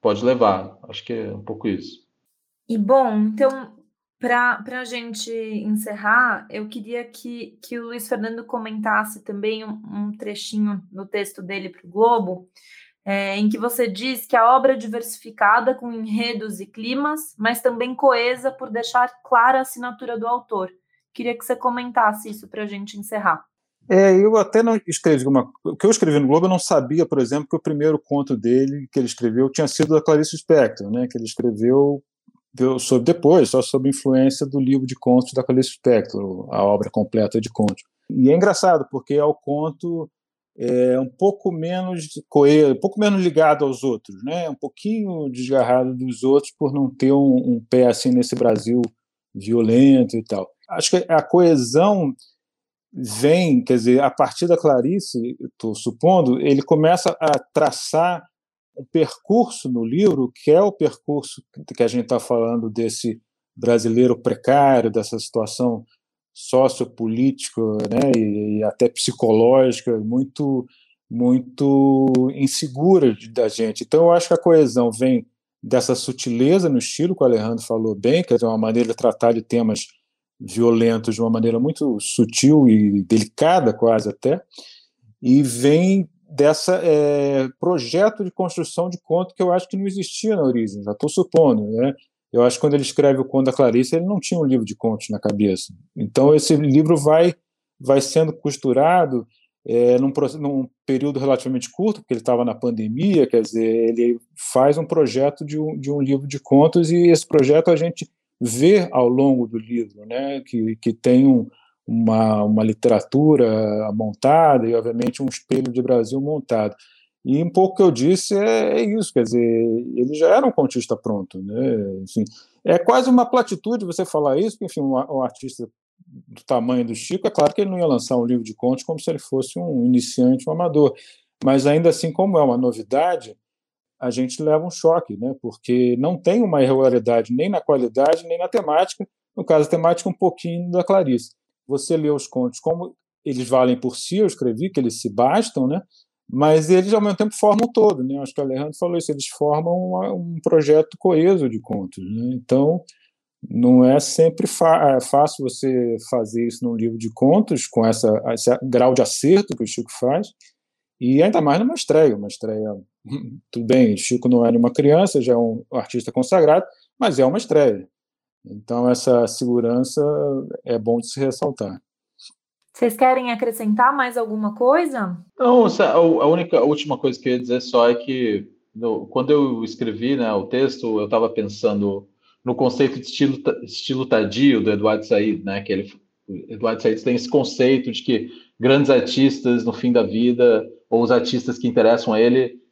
pode levar. Acho que é um pouco isso. E bom, então, para a gente encerrar, eu queria que, que o Luiz Fernando comentasse também um, um trechinho no texto dele para o Globo, é, em que você diz que a obra é diversificada com enredos e climas, mas também coesa por deixar clara a assinatura do autor. Queria que você comentasse isso para a gente encerrar. É, eu até não escrevi uma. O que eu escrevi no Globo, eu não sabia, por exemplo, que o primeiro conto dele que ele escreveu tinha sido da Clarice Spector, né? Que ele escreveu sobre depois, só sob influência do livro de contos da Clarice Spector, a obra completa de contos. E é engraçado porque é o conto é um pouco menos coelho, um pouco menos ligado aos outros, né? Um pouquinho desgarrado dos outros por não ter um, um pé assim nesse Brasil violento e tal. Acho que a coesão vem, quer dizer, a partir da Clarice, estou supondo, ele começa a traçar um percurso no livro, que é o percurso que a gente está falando desse brasileiro precário, dessa situação sociopolítica né, e, e até psicológica muito muito insegura da gente. Então, eu acho que a coesão vem dessa sutileza no estilo, que o Alejandro falou bem, que é uma maneira de tratar de temas violentos de uma maneira muito sutil e delicada, quase até, e vem dessa é, projeto de construção de conto que eu acho que não existia na origem, já estou supondo, né? Eu acho que quando ele escreve o Conto da Clarice, ele não tinha um livro de contos na cabeça. Então esse livro vai vai sendo costurado é, num, num, período relativamente curto, porque ele estava na pandemia, quer dizer, ele faz um projeto de um, de um livro de contos e esse projeto a gente vê ao longo do livro, né, que, que tem um, uma, uma literatura montada e, obviamente, um espelho de Brasil montado. E um pouco que eu disse é, é isso, quer dizer, ele já era um contista pronto, né? Enfim, é quase uma platitude você falar isso, porque, enfim, um, um, artista do tamanho do Chico, é claro que ele não ia lançar um livro de contos como se ele fosse um iniciante, um amador, mas ainda assim, como é uma novidade, a gente leva um choque, né? Porque não tem uma irregularidade nem na qualidade, nem na temática, no caso a temática um pouquinho da Clarice. Você lê os contos como eles valem por si, eu escrevi que eles se bastam, né? Mas eles ao mesmo tempo formam todo, né? Acho que o Alejandro falou isso, eles formam uma, um projeto coeso de contos, né? Então não é sempre é fácil você fazer isso num livro de contos com essa, esse grau de acerto que o Chico faz e ainda mais numa estreia, uma estreia tudo bem, Chico não era uma criança, já é um artista consagrado, mas é uma estreia. Então, essa segurança é bom de se ressaltar. Vocês querem acrescentar mais alguma coisa? Não, a única a última coisa que eu ia dizer só é que no, quando eu escrevi né, o texto, eu estava pensando no conceito de estilo, estilo tardio do Eduardo Said, né, que ele, Eduardo Said tem esse conceito de que grandes artistas, no fim da vida, ou os artistas que interessam a ele,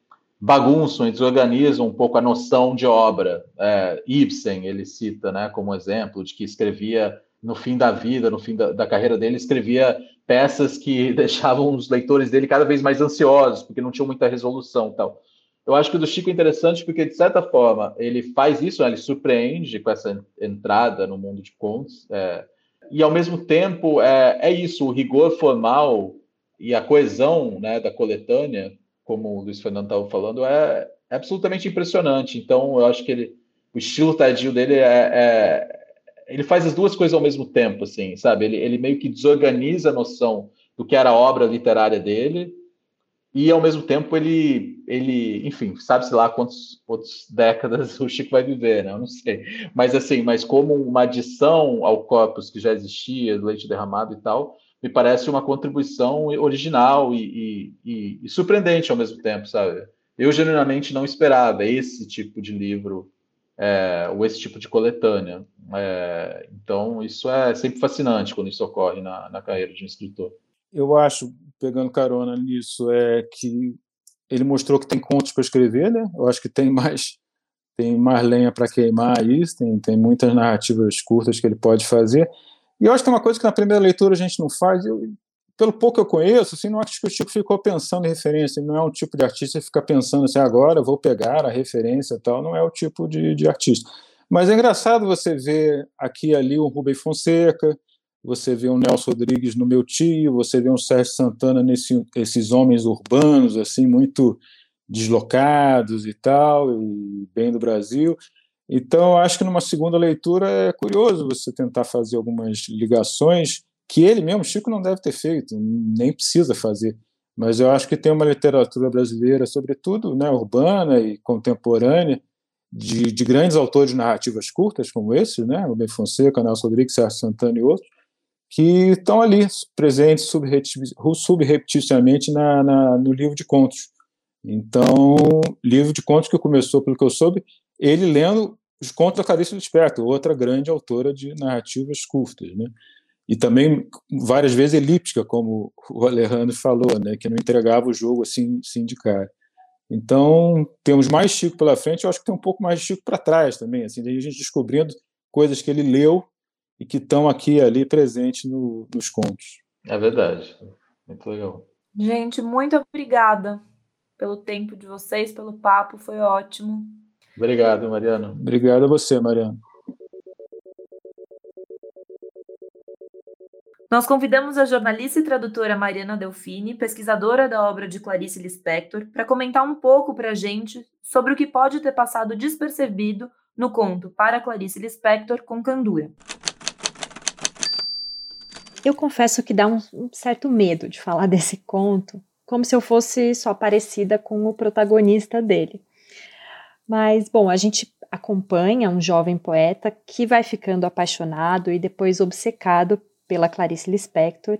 bagunçam e desorganizam um pouco a noção de obra. É, Ibsen, ele cita né, como exemplo, de que escrevia no fim da vida, no fim da, da, carreira dele, escrevia peças que deixavam os leitores dele cada vez mais ansiosos, porque não tinham muita resolução tal. Eu acho que o do Chico é interessante porque, de certa forma, ele faz isso, né? ele surpreende com essa entrada no mundo de contos, é, e, ao mesmo tempo, é, é isso, o rigor formal e a coesão né, da coletânea, como o Luiz Fernando estava falando, é, é, absolutamente impressionante. Então, eu acho que ele, o estilo tardio dele é, é ele faz as duas coisas ao mesmo tempo, assim, sabe? Ele, ele meio que desorganiza a noção do que era a obra literária dele e, ao mesmo tempo, ele, ele enfim, sabe-se lá quantas décadas o Chico vai viver, né? Eu não sei. Mas, assim, mas como uma adição ao corpus que já existia, do leite derramado e tal, me parece uma contribuição original e, e, e, e surpreendente ao mesmo tempo, sabe? Eu, genuinamente, não esperava esse tipo de livro é, ou esse tipo de coletânea. É, então, isso é sempre fascinante quando isso ocorre na, na carreira de um escritor. Eu acho, pegando carona nisso, é que ele mostrou que tem contos para escrever, né? Eu acho que tem mais tem mais lenha para queimar isso, tem, tem muitas narrativas curtas que ele pode fazer. E eu acho que é uma coisa que na primeira leitura a gente não faz. Eu, pelo pouco que eu conheço, assim, não acho que o Chico ficou pensando em referência. Ele não é um tipo de artista que fica pensando assim, agora vou pegar a referência e tal. Não é o tipo de, de artista. Mas é engraçado você ver aqui e ali o Rubem Fonseca, você vê um Nelson Rodrigues no meu tio, você vê um Sérgio Santana nesse, esses homens urbanos, assim, muito deslocados e tal, e bem do Brasil. Então, acho que numa segunda leitura é curioso você tentar fazer algumas ligações que ele mesmo, Chico, não deve ter feito, nem precisa fazer. Mas eu acho que tem uma literatura brasileira, sobretudo né, urbana e contemporânea, de, de grandes autores de narrativas curtas, como esses, né, Rubem Fonseca, Nelson Rodrigues, Sérgio Santana e outros, que estão ali, presentes subrepticiamente na, na, no livro de contos. Então, livro de contos que começou, pelo que eu soube, ele lendo os contos da Clarice Lispector, outra grande autora de narrativas curtas, né? E também várias vezes elíptica, como o Alejandro falou, né, que não entregava o jogo assim, assim de cara. Então, temos mais Chico pela frente, eu acho que tem um pouco mais de Chico para trás também, assim, a gente descobrindo coisas que ele leu e que estão aqui e ali presentes no, nos contos. É verdade, muito legal. Gente, muito obrigada pelo tempo de vocês, pelo papo, foi ótimo. Obrigado, Mariana. Obrigado a você, Mariana. Nós convidamos a jornalista e tradutora Mariana Delfini, pesquisadora da obra de Clarice Lispector, para comentar um pouco para a gente sobre o que pode ter passado despercebido no conto Para Clarice Lispector com Candura. Eu confesso que dá um, certo medo de falar desse conto, como se eu fosse só parecida com o protagonista dele. Mas, bom, a gente acompanha um jovem poeta que vai ficando apaixonado e depois obcecado pela Clarice Lispector,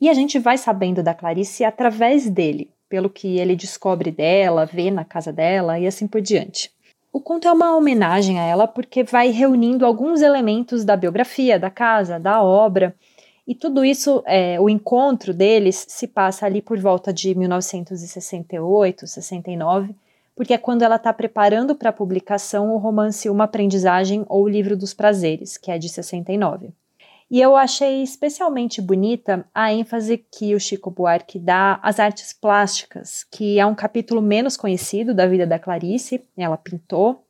e a gente vai sabendo da Clarice através dele, pelo que ele descobre dela, vê na casa dela e assim por diante. O conto é uma homenagem a ela porque vai reunindo alguns elementos da biografia, da casa, da obra, e tudo isso, é, o encontro deles se passa ali por volta de 1968, 69, porque é quando ela está preparando para publicação o romance Uma Aprendizagem ou o Livro dos Prazeres, que é de 69. E eu achei especialmente bonita a ênfase que o Chico Buarque dá às artes plásticas, que é um capítulo menos conhecido da vida da Clarice, ela pintou,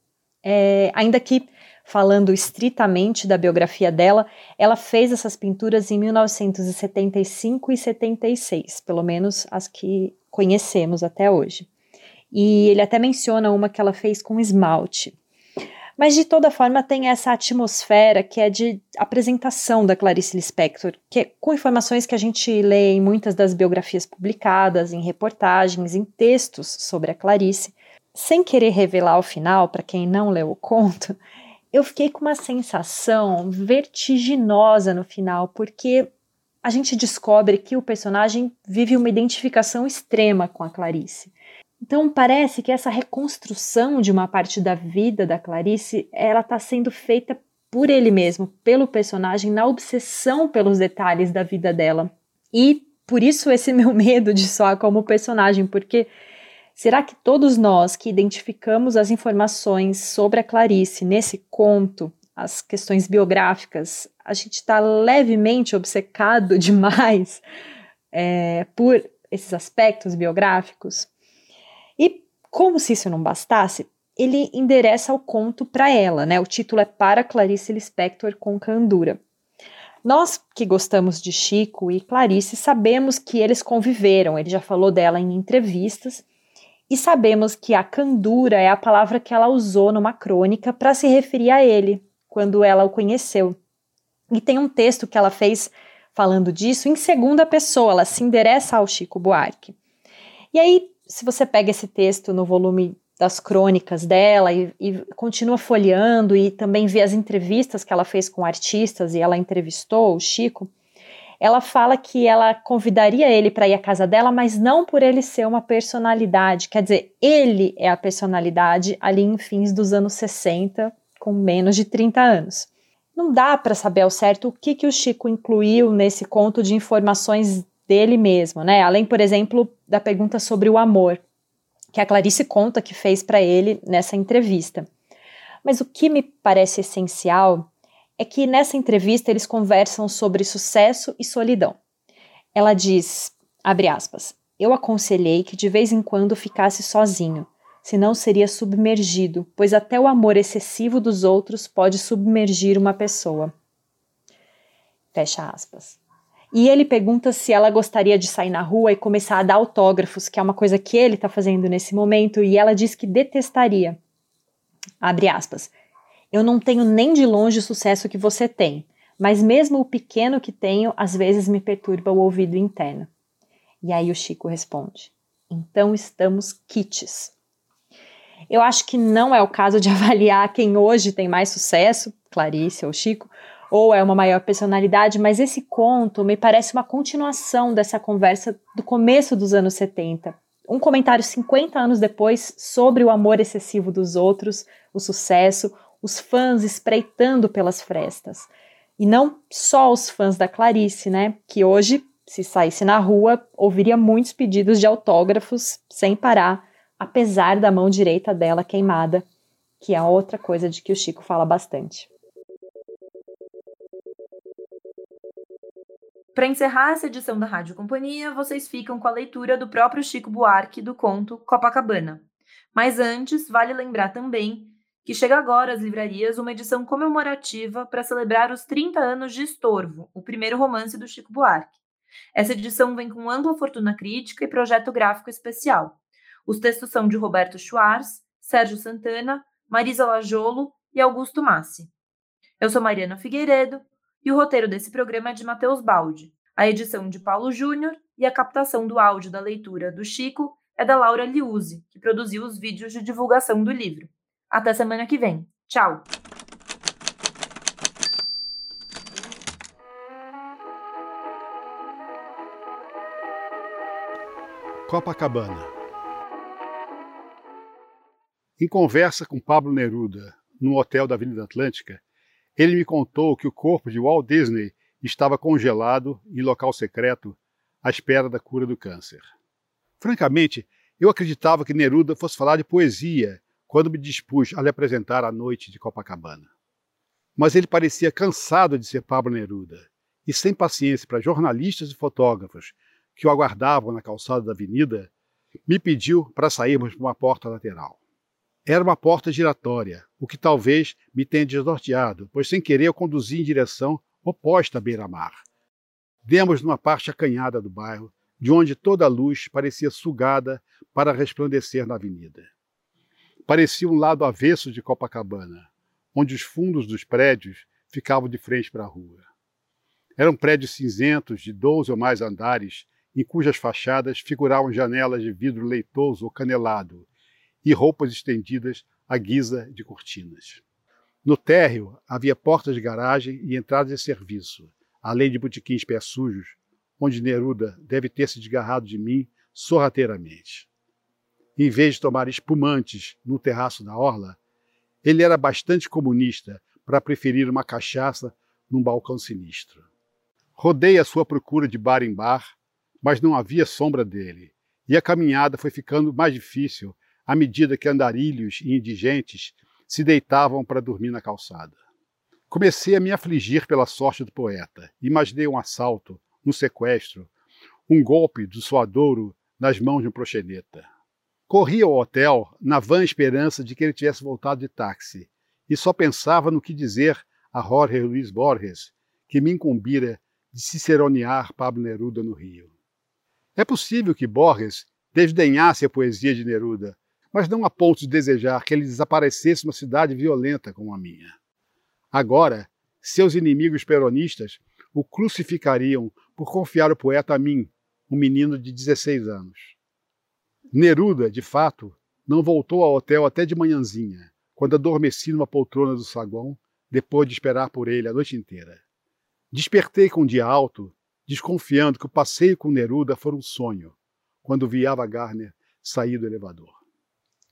é, ainda que falando estritamente da biografia dela, ela fez essas pinturas em 1975 e 76, pelo menos as que conhecemos até hoje. E ele até menciona uma que ela fez com esmalte. Mas de toda forma tem essa atmosfera que é de apresentação da Clarice Lispector, que é com informações que a gente lê em muitas das biografias publicadas, em reportagens, em textos sobre a Clarice. Sem querer revelar o final para quem não leu o conto, eu fiquei com uma sensação vertiginosa no final, porque a gente descobre que o personagem vive uma identificação extrema com a Clarice. Então parece que essa reconstrução de uma parte da vida da Clarice, ela está sendo feita por ele mesmo, pelo personagem, na obsessão pelos detalhes da vida dela. E por isso esse meu medo de soar como personagem, porque será que todos nós que identificamos as informações sobre a Clarice nesse conto, as questões biográficas, a gente está levemente obcecado demais é, por esses aspectos biográficos? E como se isso não bastasse, ele endereça o conto para ela, né? O título é Para Clarice Lispector com Candura. Nós que gostamos de Chico e Clarice sabemos que eles conviveram, ele já falou dela em entrevistas, e sabemos que a candura é a palavra que ela usou numa crônica para se referir a ele, quando ela o conheceu. E tem um texto que ela fez falando disso em segunda pessoa, ela se endereça ao Chico Buarque. E aí, se você pega esse texto no volume das crônicas dela e, e, continua folheando e também vê as entrevistas que ela fez com artistas e ela entrevistou o Chico, ela fala que ela convidaria ele para ir à casa dela, mas não por ele ser uma personalidade, quer dizer, ele é a personalidade ali em fins dos anos 60, com menos de 30 anos. Não dá para saber ao certo o que, que o Chico incluiu nesse conto de informações dele mesmo, né? Além, por exemplo, da pergunta sobre o amor que a Clarice conta que fez para ele nessa entrevista. Mas o que me parece essencial é que nessa entrevista eles conversam sobre sucesso e solidão. Ela diz, abre aspas, eu aconselhei que de vez em quando ficasse sozinho, senão seria submergido, pois até o amor excessivo dos outros pode submergir uma pessoa. Fecha aspas. E ele pergunta se ela gostaria de sair na rua e começar a dar autógrafos, que é uma coisa que ele está fazendo nesse momento, e ela diz que detestaria. Abre aspas. Eu não tenho nem de longe o sucesso que você tem, mas mesmo o pequeno que tenho às vezes me perturba o ouvido interno. E aí o Chico responde: Então estamos kits. Eu acho que não é o caso de avaliar quem hoje tem mais sucesso, Clarice ou Chico, ou é uma maior personalidade, mas esse conto me parece uma continuação dessa conversa do começo dos anos 70. Um comentário 50 anos depois sobre o amor excessivo dos outros, o sucesso, os fãs espreitando pelas frestas. E não só os fãs da Clarice, né? Que hoje, se saísse na rua, ouviria muitos pedidos de autógrafos sem parar, apesar da mão direita dela queimada, que é outra coisa de que o Chico fala bastante. Para encerrar essa edição da Rádio Companhia, vocês ficam com a leitura do próprio Chico Buarque do conto Copacabana. Mas antes, vale lembrar também que chega agora às livrarias uma edição comemorativa para celebrar os 30 anos de Estorvo, o primeiro romance do Chico Buarque. Essa edição vem com ampla fortuna crítica e projeto gráfico especial. Os textos são de Roberto Schwartz, Sérgio Santana, Marisa Lajolo e Augusto Massi. Eu sou Mariana Figueiredo e o roteiro desse programa é de Matheus Baldi. A edição de Paulo Júnior e a captação do áudio da leitura do Chico é da Laura Liuzzi, que produziu os vídeos de divulgação do livro. Até semana que vem. Tchau! Copacabana. Em conversa com Pablo Neruda, no hotel da Avenida Atlântica, ele me contou que o corpo de Walt Disney estava congelado em local secreto à espera da cura do câncer. Francamente, eu acreditava que Neruda fosse falar de poesia quando me dispus a lhe apresentar a noite de Copacabana. Mas ele parecia cansado de ser Pablo Neruda e sem paciência para jornalistas e fotógrafos que o aguardavam na calçada da avenida, me pediu para sairmos por uma porta lateral. Era uma porta giratória, o que talvez me tenha desnorteado, pois sem querer eu conduzi em direção oposta à beira-mar. Demos numa parte acanhada do bairro, de onde toda a luz parecia sugada para resplandecer na avenida. Parecia um lado avesso de Copacabana, onde os fundos dos prédios ficavam de frente para a rua. Eram prédios cinzentos de 12 ou mais andares, em cujas fachadas figuravam janelas de vidro leitoso ou canelado e roupas estendidas à guisa de cortinas. No térreo havia portas de garagem e entradas de serviço, além de botequins pés sujos, onde Neruda deve ter se desgarrado de mim sorrateiramente. Em vez de tomar espumantes no terraço da orla, ele era bastante comunista para preferir uma cachaça num balcão sinistro. Rodei a sua procura de bar em bar, mas não havia sombra dele, e a caminhada foi ficando mais difícil à medida que andarilhos e indigentes se deitavam para dormir na calçada. Comecei a me afligir pela sorte do poeta. Imaginei um assalto, um sequestro, um golpe do suadouro nas mãos de um proxeneta. Corri ao hotel na vã esperança de que ele tivesse voltado de táxi e só pensava no que dizer a Jorge Luiz Borges, que me incumbira de ciceronear Pablo Neruda no Rio. É possível que Borges desdenhasse a poesia de Neruda, mas não a ponto de desejar que ele desaparecesse uma cidade violenta como a minha. Agora, seus inimigos peronistas o crucificariam por confiar o poeta a mim, um menino de 16 anos. Neruda, de fato, não voltou ao hotel até de manhãzinha, quando adormeci numa poltrona do saguão, depois de esperar por ele a noite inteira. Despertei com um dia alto, desconfiando que o passeio com Neruda fora um sonho, quando vi Ava Gardner sair do elevador.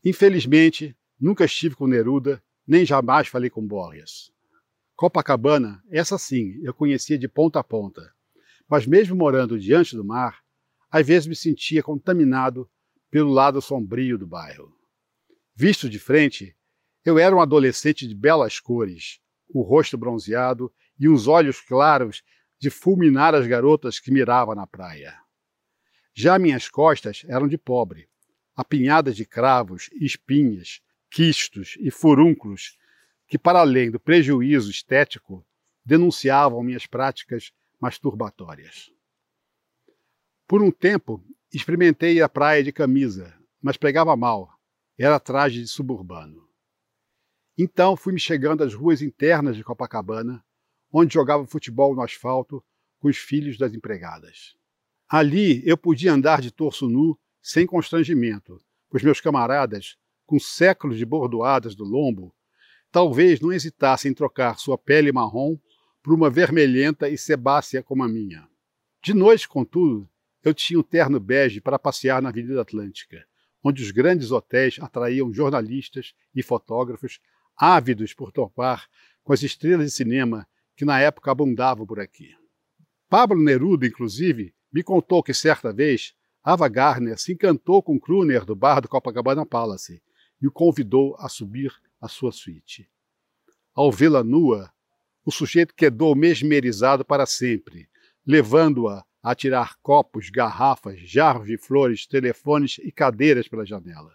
Infelizmente, nunca estive com Neruda, nem jamais falei com Borges. Copacabana, essa sim, eu conhecia de ponta a ponta. Mas mesmo morando diante do mar, às vezes me sentia contaminado pelo lado sombrio do bairro. Visto de frente, eu era um adolescente de belas cores, o rosto bronzeado e os olhos claros de fulminar as garotas que mirava na praia. Já minhas costas eram de pobre, apinhadas de cravos, espinhas, quistos e furúnculos que, para além do prejuízo estético, denunciavam minhas práticas masturbatórias. Por um tempo, experimentei a praia de camisa, mas pegava mal. Era traje de suburbano. Então fui me chegando às ruas internas de Copacabana, onde jogava futebol no asfalto com os filhos das empregadas. Ali eu podia andar de torso nu sem constrangimento, pois meus camaradas, com séculos de bordoadas do lombo, talvez não hesitassem em trocar sua pele marrom por uma vermelhenta e sebácea como a minha. De noite, contudo, eu tinha um terno bege para passear na Avenida Atlântica, onde os grandes hotéis atraíam jornalistas e fotógrafos ávidos por topar com as estrelas de cinema que na época abundavam por aqui. Pablo Neruda, inclusive, me contou que certa vez Ava Gardner se encantou com Kruner do bar do Copacabana Palace e o convidou a subir a sua suíte. Ao vê-la nua, o sujeito quedou mesmerizado para sempre, levando-a a tirar copos, garrafas, jarros de flores, telefones e cadeiras pela janela.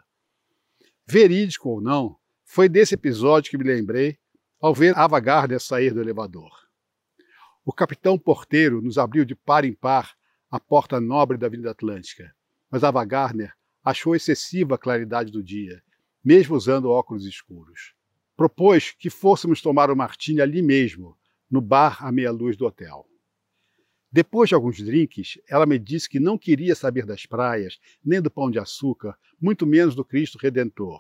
Verídico ou não, foi desse episódio que me lembrei ao ver Ava Gardner sair do elevador. O capitão porteiro nos abriu de par em par a porta nobre da Avenida Atlântica, mas Ava Gardner achou excessiva a claridade do dia, mesmo usando óculos escuros. Propôs que fôssemos tomar o martini ali mesmo, no bar à meia-luz do hotel. Depois de alguns drinks, ela me disse que não queria saber das praias, nem do pão de açúcar, muito menos do Cristo Redentor.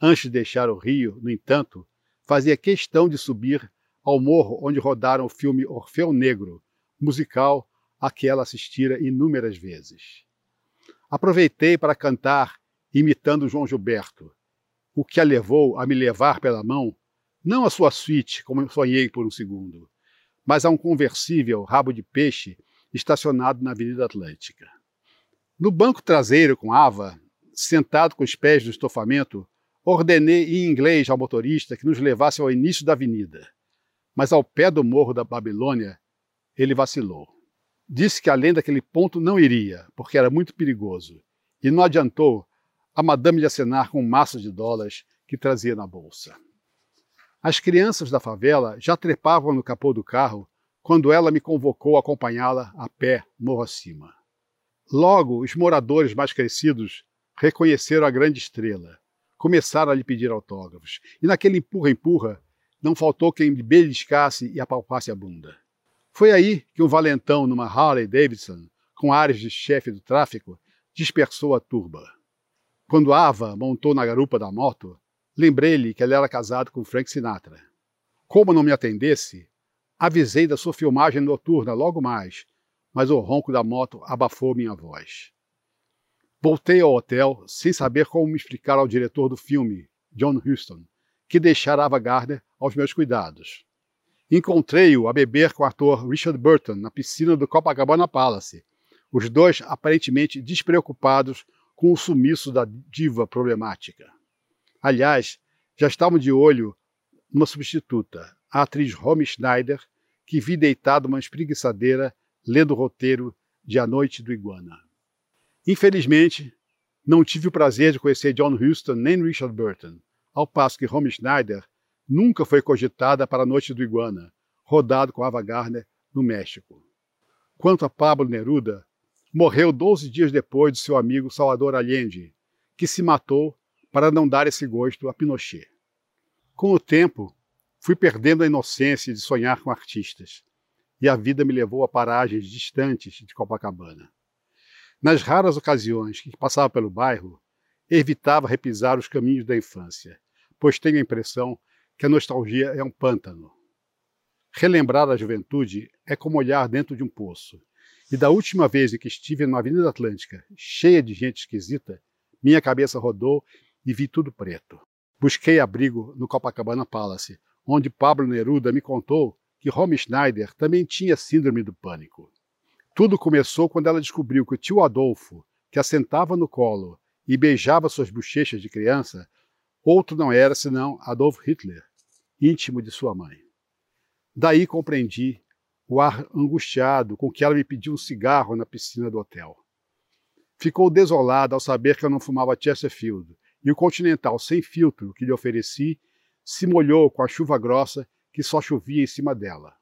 Antes de deixar o Rio, no entanto, fazia questão de subir ao morro onde rodaram o filme Orfeu Negro, musical a que ela assistira inúmeras vezes. Aproveitei para cantar imitando João Gilberto, o que a levou a me levar pela mão, não à sua suíte, como sonhei por um segundo, mas a um conversível rabo de peixe estacionado na Avenida Atlântica. No banco traseiro com Ava, sentado com os pés no estofamento, ordenei em inglês ao motorista que nos levasse ao início da avenida. Mas ao pé do morro da Babilônia, ele vacilou. Disse que além daquele ponto não iria, porque era muito perigoso, e não adiantou a madame de acenar com maço de dólares que trazia na bolsa. As crianças da favela já trepavam no capô do carro quando ela me convocou a acompanhá-la a pé morro acima. Logo, os moradores mais crescidos reconheceram a grande estrela, começaram a lhe pedir autógrafos, e naquele empurra-empurra não faltou quem lhe beliscasse e apalpasse a bunda. Foi aí que um valentão numa Harley Davidson, com ares de chefe do tráfico, dispersou a turba. Quando Ava montou na garupa da moto, Lembrei-lhe que ele era casado com Frank Sinatra. Como não me atendesse, avisei da sua filmagem noturna logo mais, mas o ronco da moto abafou minha voz. Voltei ao hotel sem saber como me explicar ao diretor do filme, John Huston, que deixara Ava Gardner aos meus cuidados. Encontrei-o a beber com o ator Richard Burton na piscina do Copacabana Palace, os dois aparentemente despreocupados com o sumiço da diva problemática. Aliás, já estavam de olho numa substituta, a atriz Romy Schneider, que vi deitada uma espreguiçadeira lendo o roteiro de A Noite do Iguana. Infelizmente, não tive o prazer de conhecer John Huston nem Richard Burton, ao passo que Romy Schneider nunca foi cogitada para a Noite do Iguana, rodado com Ava Gardner no México. Quanto a Pablo Neruda, morreu 12 dias depois de seu amigo Salvador Allende, que se matou para não dar esse gosto a Pinochet. Com o tempo, fui perdendo a inocência de sonhar com artistas, e a vida me levou a paragens distantes de Copacabana. Nas raras ocasiões que passava pelo bairro, evitava repisar os caminhos da infância, pois tenho a impressão que a nostalgia é um pântano. Relembrar a juventude é como olhar dentro de um poço. E da última vez em que estive na Avenida Atlântica, cheia de gente esquisita, minha cabeça rodou e vi tudo preto. Busquei abrigo no Copacabana Palace, onde Pablo Neruda me contou que Romy Schneider também tinha síndrome do pânico. Tudo começou quando ela descobriu que o tio Adolfo, que a sentava no colo e beijava suas bochechas de criança, outro não era senão Adolf Hitler, íntimo de sua mãe. Daí compreendi o ar angustiado com que ela me pediu um cigarro na piscina do hotel. Ficou desolada ao saber que eu não fumava Chesterfield, e o Continental sem filtro que lhe ofereci se molhou com a chuva grossa que só chovia em cima dela.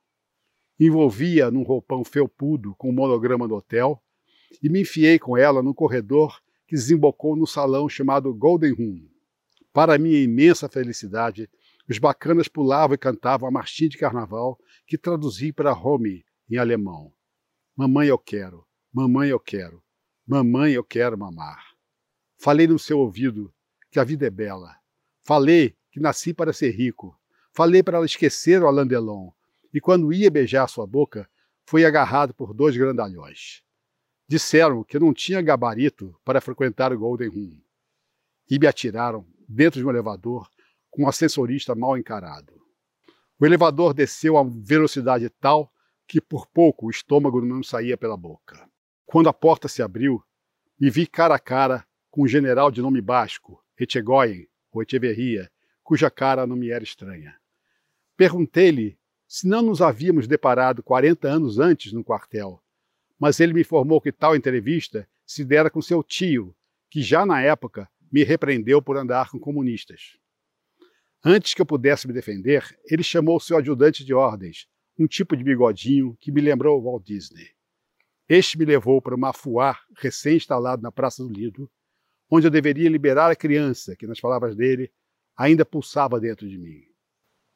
Envolvia num roupão felpudo com o monograma do hotel e me enfiei com ela no corredor que desembocou no salão chamado Golden Room. Para minha imensa felicidade, os bacanas pulavam e cantavam a marchinha de carnaval que traduzi para Romy em alemão. Mamãe eu quero, mamãe eu quero, mamãe eu quero mamar. Falei no seu ouvido que a vida é bela. Falei que nasci para ser rico. Falei para ela esquecer o Alain Delon. E quando ia beijar sua boca, foi agarrado por dois grandalhões. Disseram que não tinha gabarito para frequentar o Golden Room. E me atiraram dentro de um elevador com um ascensorista mal encarado. O elevador desceu a velocidade tal que por pouco o estômago não saía pela boca. Quando a porta se abriu, me vi cara a cara com um general de nome basco, Echegoyen ou Echeverria, cuja cara não me era estranha. Perguntei-lhe se não nos havíamos deparado 40 anos antes no quartel, mas ele me informou que tal entrevista se dera com seu tio, que já na época me repreendeu por andar com comunistas. Antes que eu pudesse me defender, ele chamou seu ajudante de ordens, um tipo de bigodinho que me lembrou Walt Disney. Este me levou para uma fuar recém-instalado na Praça do Lido, onde eu deveria liberar a criança que, nas palavras dele, ainda pulsava dentro de mim.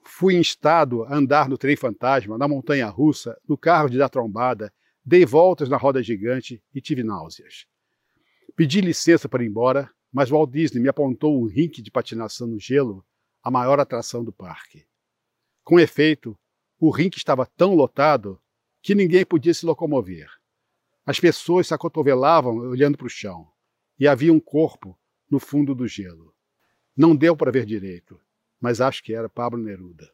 Fui instado a andar no trem fantasma, na montanha russa, no carro de dar trombada, dei voltas na roda gigante e tive náuseas. Pedi licença para ir embora, mas Walt Disney me apontou um rink de patinação no gelo, a maior atração do parque. Com efeito, o rink estava tão lotado que ninguém podia se locomover. As pessoas se acotovelavam olhando para o chão, e havia um corpo no fundo do gelo. Não deu para ver direito, mas acho que era Pablo Neruda.